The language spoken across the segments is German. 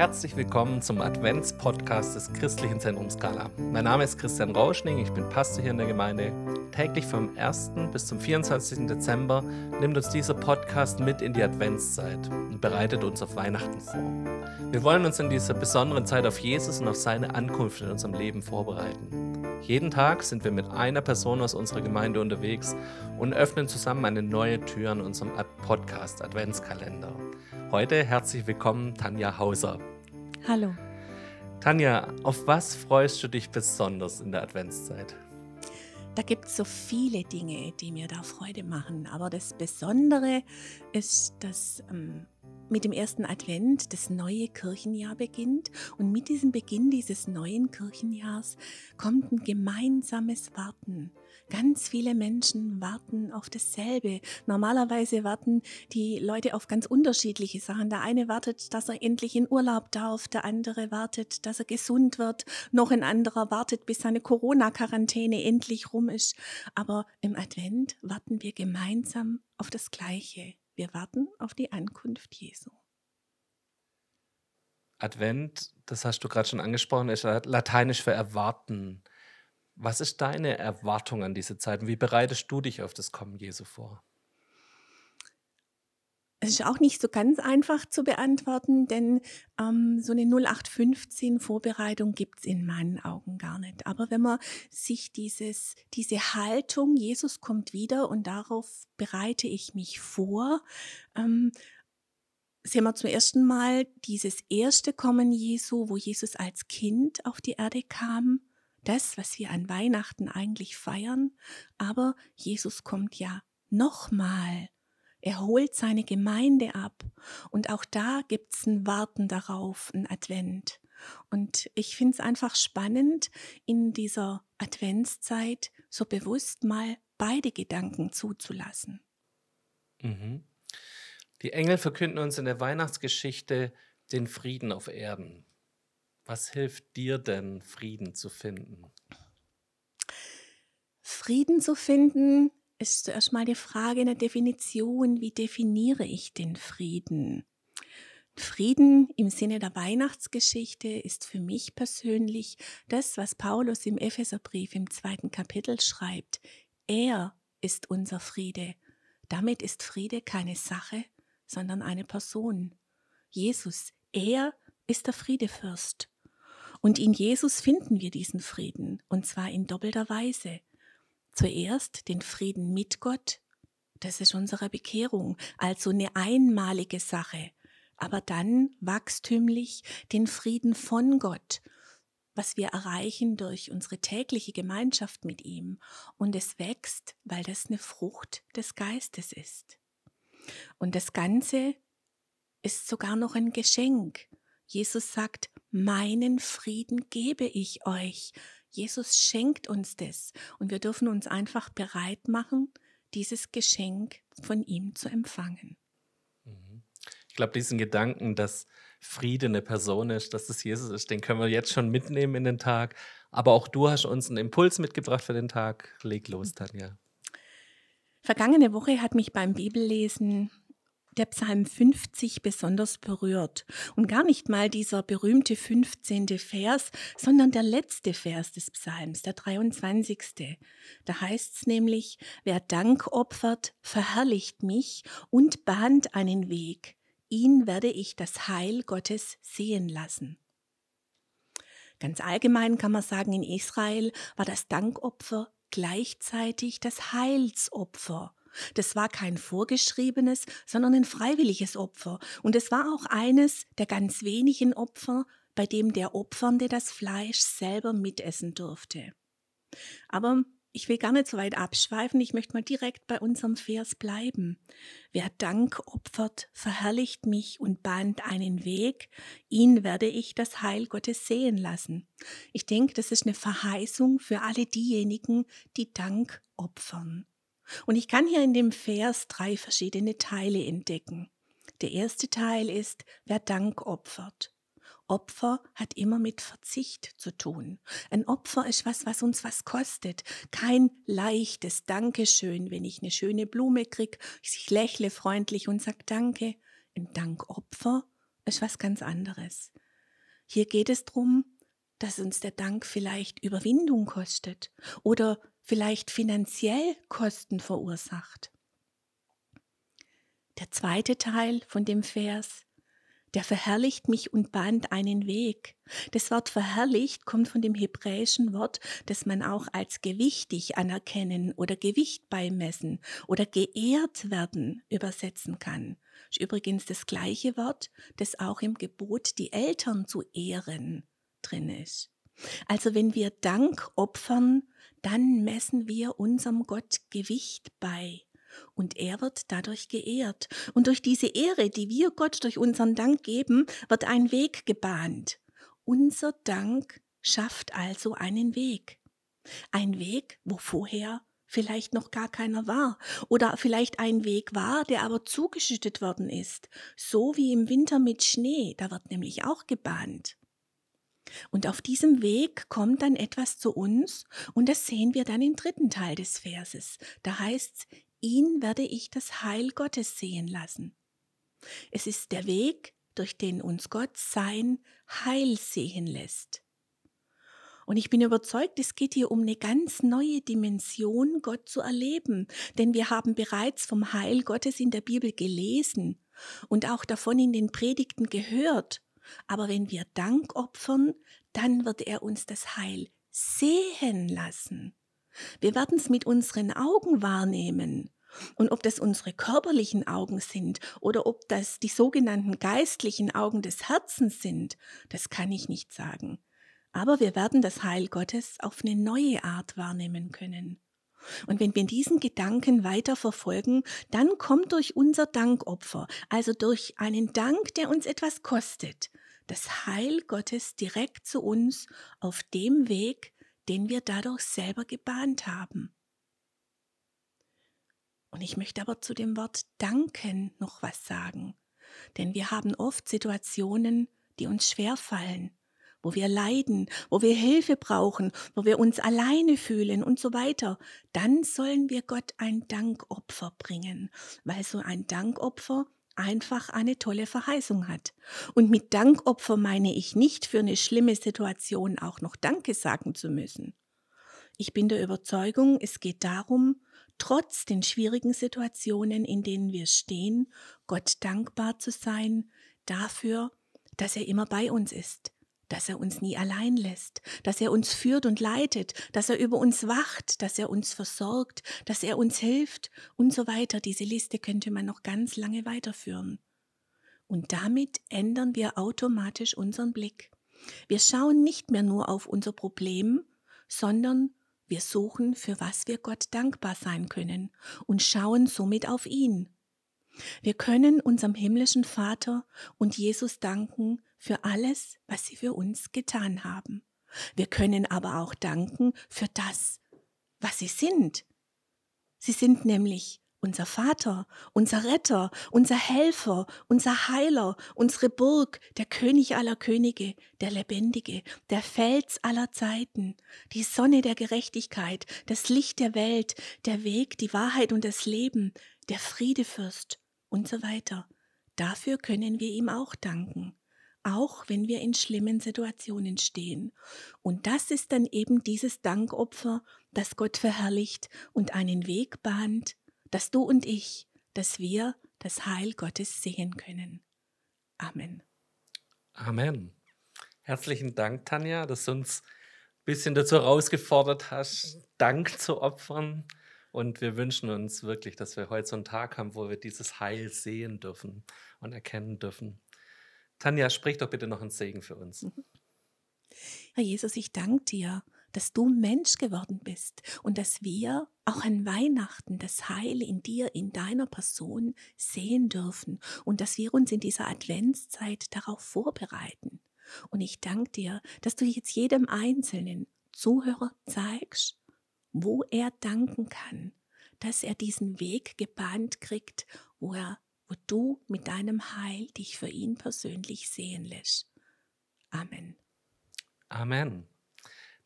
Herzlich willkommen zum Advents-Podcast des Christlichen Zentrums Skala. Mein Name ist Christian Rauschning, ich bin Pastor hier in der Gemeinde. Täglich vom 1. bis zum 24. Dezember nimmt uns dieser Podcast mit in die Adventszeit und bereitet uns auf Weihnachten vor. Wir wollen uns in dieser besonderen Zeit auf Jesus und auf seine Ankunft in unserem Leben vorbereiten. Jeden Tag sind wir mit einer Person aus unserer Gemeinde unterwegs und öffnen zusammen eine neue Tür in unserem Podcast Adventskalender. Heute herzlich willkommen Tanja Hauser. Hallo. Tanja, auf was freust du dich besonders in der Adventszeit? Da gibt es so viele Dinge, die mir da Freude machen. Aber das Besondere ist, dass ähm, mit dem ersten Advent das neue Kirchenjahr beginnt. Und mit diesem Beginn dieses neuen Kirchenjahrs kommt ein gemeinsames Warten Ganz viele Menschen warten auf dasselbe. Normalerweise warten die Leute auf ganz unterschiedliche Sachen. Der eine wartet, dass er endlich in Urlaub darf, der andere wartet, dass er gesund wird, noch ein anderer wartet, bis seine Corona-Quarantäne endlich rum ist. Aber im Advent warten wir gemeinsam auf das Gleiche. Wir warten auf die Ankunft Jesu. Advent, das hast du gerade schon angesprochen, ist lateinisch für erwarten. Was ist deine Erwartung an diese Zeit und wie bereitest du dich auf das Kommen Jesu vor? Es ist auch nicht so ganz einfach zu beantworten, denn ähm, so eine 0815 Vorbereitung gibt es in meinen Augen gar nicht. Aber wenn man sich dieses, diese Haltung, Jesus kommt wieder und darauf bereite ich mich vor, ähm, sehen wir zum ersten Mal dieses erste Kommen Jesu, wo Jesus als Kind auf die Erde kam das, was wir an Weihnachten eigentlich feiern, aber Jesus kommt ja nochmal. Er holt seine Gemeinde ab und auch da gibt's ein Warten darauf, ein Advent. Und ich finde es einfach spannend, in dieser Adventszeit so bewusst mal beide Gedanken zuzulassen. Mhm. Die Engel verkünden uns in der Weihnachtsgeschichte den Frieden auf Erden. Was hilft dir denn, Frieden zu finden? Frieden zu finden ist zuerst mal die Frage einer Definition. Wie definiere ich den Frieden? Frieden im Sinne der Weihnachtsgeschichte ist für mich persönlich das, was Paulus im Epheserbrief im zweiten Kapitel schreibt. Er ist unser Friede. Damit ist Friede keine Sache, sondern eine Person. Jesus, er ist der Friedefürst. Und in Jesus finden wir diesen Frieden, und zwar in doppelter Weise. Zuerst den Frieden mit Gott, das ist unsere Bekehrung, also eine einmalige Sache, aber dann wachstümlich den Frieden von Gott, was wir erreichen durch unsere tägliche Gemeinschaft mit ihm, und es wächst, weil das eine Frucht des Geistes ist. Und das Ganze ist sogar noch ein Geschenk. Jesus sagt, meinen Frieden gebe ich euch. Jesus schenkt uns das und wir dürfen uns einfach bereit machen, dieses Geschenk von ihm zu empfangen. Mhm. Ich glaube, diesen Gedanken, dass Friede eine Person ist, dass es Jesus ist, den können wir jetzt schon mitnehmen in den Tag. Aber auch du hast uns einen Impuls mitgebracht für den Tag. Leg los, Tanja. Vergangene Woche hat mich beim Bibellesen der Psalm 50 besonders berührt. Und gar nicht mal dieser berühmte 15. Vers, sondern der letzte Vers des Psalms, der 23. Da heißt es nämlich, wer Dank opfert, verherrlicht mich und bahnt einen Weg. Ihn werde ich das Heil Gottes sehen lassen. Ganz allgemein kann man sagen, in Israel war das Dankopfer gleichzeitig das Heilsopfer. Das war kein vorgeschriebenes, sondern ein freiwilliges Opfer. Und es war auch eines der ganz wenigen Opfer, bei dem der Opfernde das Fleisch selber mitessen durfte. Aber ich will gar nicht so weit abschweifen, ich möchte mal direkt bei unserem Vers bleiben. Wer Dank opfert, verherrlicht mich und bahnt einen Weg, ihn werde ich das Heil Gottes sehen lassen. Ich denke, das ist eine Verheißung für alle diejenigen, die Dank opfern. Und ich kann hier in dem Vers drei verschiedene Teile entdecken. Der erste Teil ist, wer Dank opfert. Opfer hat immer mit Verzicht zu tun. Ein Opfer ist was, was uns was kostet. Kein leichtes Dankeschön, wenn ich eine schöne Blume krieg, ich lächle freundlich und sag Danke. Ein Dankopfer ist was ganz anderes. Hier geht es darum, dass uns der Dank vielleicht Überwindung kostet oder vielleicht finanziell Kosten verursacht. Der zweite Teil von dem Vers, der verherrlicht mich und bahnt einen Weg. Das Wort verherrlicht kommt von dem hebräischen Wort, das man auch als gewichtig anerkennen oder Gewicht beimessen oder geehrt werden übersetzen kann. Ist übrigens das gleiche Wort, das auch im Gebot, die Eltern zu ehren, drin ist. Also wenn wir Dank opfern, dann messen wir unserem Gott Gewicht bei. Und er wird dadurch geehrt. Und durch diese Ehre, die wir Gott durch unseren Dank geben, wird ein Weg gebahnt. Unser Dank schafft also einen Weg. Ein Weg, wo vorher vielleicht noch gar keiner war oder vielleicht ein Weg war, der aber zugeschüttet worden ist, so wie im Winter mit Schnee, da wird nämlich auch gebahnt. Und auf diesem Weg kommt dann etwas zu uns und das sehen wir dann im dritten Teil des Verses. Da heißt es, ihn werde ich das Heil Gottes sehen lassen. Es ist der Weg, durch den uns Gott sein Heil sehen lässt. Und ich bin überzeugt, es geht hier um eine ganz neue Dimension, Gott zu erleben. Denn wir haben bereits vom Heil Gottes in der Bibel gelesen und auch davon in den Predigten gehört. Aber wenn wir Dank opfern, dann wird er uns das Heil sehen lassen. Wir werden es mit unseren Augen wahrnehmen. Und ob das unsere körperlichen Augen sind oder ob das die sogenannten geistlichen Augen des Herzens sind, das kann ich nicht sagen. Aber wir werden das Heil Gottes auf eine neue Art wahrnehmen können. Und wenn wir diesen Gedanken weiter verfolgen, dann kommt durch unser Dankopfer, also durch einen Dank, der uns etwas kostet, das Heil Gottes direkt zu uns auf dem Weg, den wir dadurch selber gebahnt haben. Und ich möchte aber zu dem Wort danken noch was sagen, denn wir haben oft Situationen, die uns schwer fallen, wo wir leiden, wo wir Hilfe brauchen, wo wir uns alleine fühlen und so weiter, dann sollen wir Gott ein Dankopfer bringen, weil so ein Dankopfer einfach eine tolle Verheißung hat. Und mit Dankopfer meine ich nicht für eine schlimme Situation auch noch Danke sagen zu müssen. Ich bin der Überzeugung, es geht darum, trotz den schwierigen Situationen, in denen wir stehen, Gott dankbar zu sein dafür, dass er immer bei uns ist, dass er uns nie allein lässt, dass er uns führt und leitet, dass er über uns wacht, dass er uns versorgt, dass er uns hilft und so weiter. Diese Liste könnte man noch ganz lange weiterführen. Und damit ändern wir automatisch unseren Blick. Wir schauen nicht mehr nur auf unser Problem, sondern wir suchen, für was wir Gott dankbar sein können und schauen somit auf ihn. Wir können unserem himmlischen Vater und Jesus danken für alles, was sie für uns getan haben. Wir können aber auch danken für das, was sie sind. Sie sind nämlich unser Vater, unser Retter, unser Helfer, unser Heiler, unsere Burg, der König aller Könige, der Lebendige, der Fels aller Zeiten, die Sonne der Gerechtigkeit, das Licht der Welt, der Weg, die Wahrheit und das Leben, der Friedefürst und so weiter. Dafür können wir ihm auch danken auch wenn wir in schlimmen Situationen stehen. Und das ist dann eben dieses Dankopfer, das Gott verherrlicht und einen Weg bahnt, dass du und ich, dass wir das Heil Gottes sehen können. Amen. Amen. Herzlichen Dank, Tanja, dass du uns ein bisschen dazu herausgefordert hast, Dank zu opfern. Und wir wünschen uns wirklich, dass wir heute so einen Tag haben, wo wir dieses Heil sehen dürfen und erkennen dürfen. Tanja, sprich doch bitte noch einen Segen für uns. Mhm. Herr Jesus, ich danke dir, dass du Mensch geworden bist und dass wir auch an Weihnachten das Heil in dir, in deiner Person sehen dürfen und dass wir uns in dieser Adventszeit darauf vorbereiten. Und ich danke dir, dass du jetzt jedem einzelnen Zuhörer zeigst, wo er danken kann, dass er diesen Weg gebahnt kriegt, wo er wo du mit deinem Heil dich für ihn persönlich sehen lässt. Amen. Amen.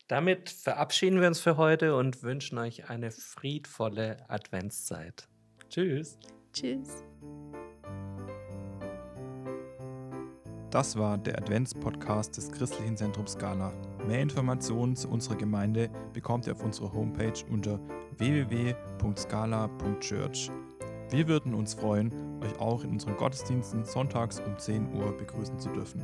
Damit verabschieden wir uns für heute und wünschen euch eine friedvolle Adventszeit. Tschüss. Tschüss. Das war der Adventspodcast des Christlichen Zentrums Scala. Mehr Informationen zu unserer Gemeinde bekommt ihr auf unserer Homepage unter www.scala.church. Wir würden uns freuen, euch auch in unseren Gottesdiensten sonntags um 10 Uhr begrüßen zu dürfen.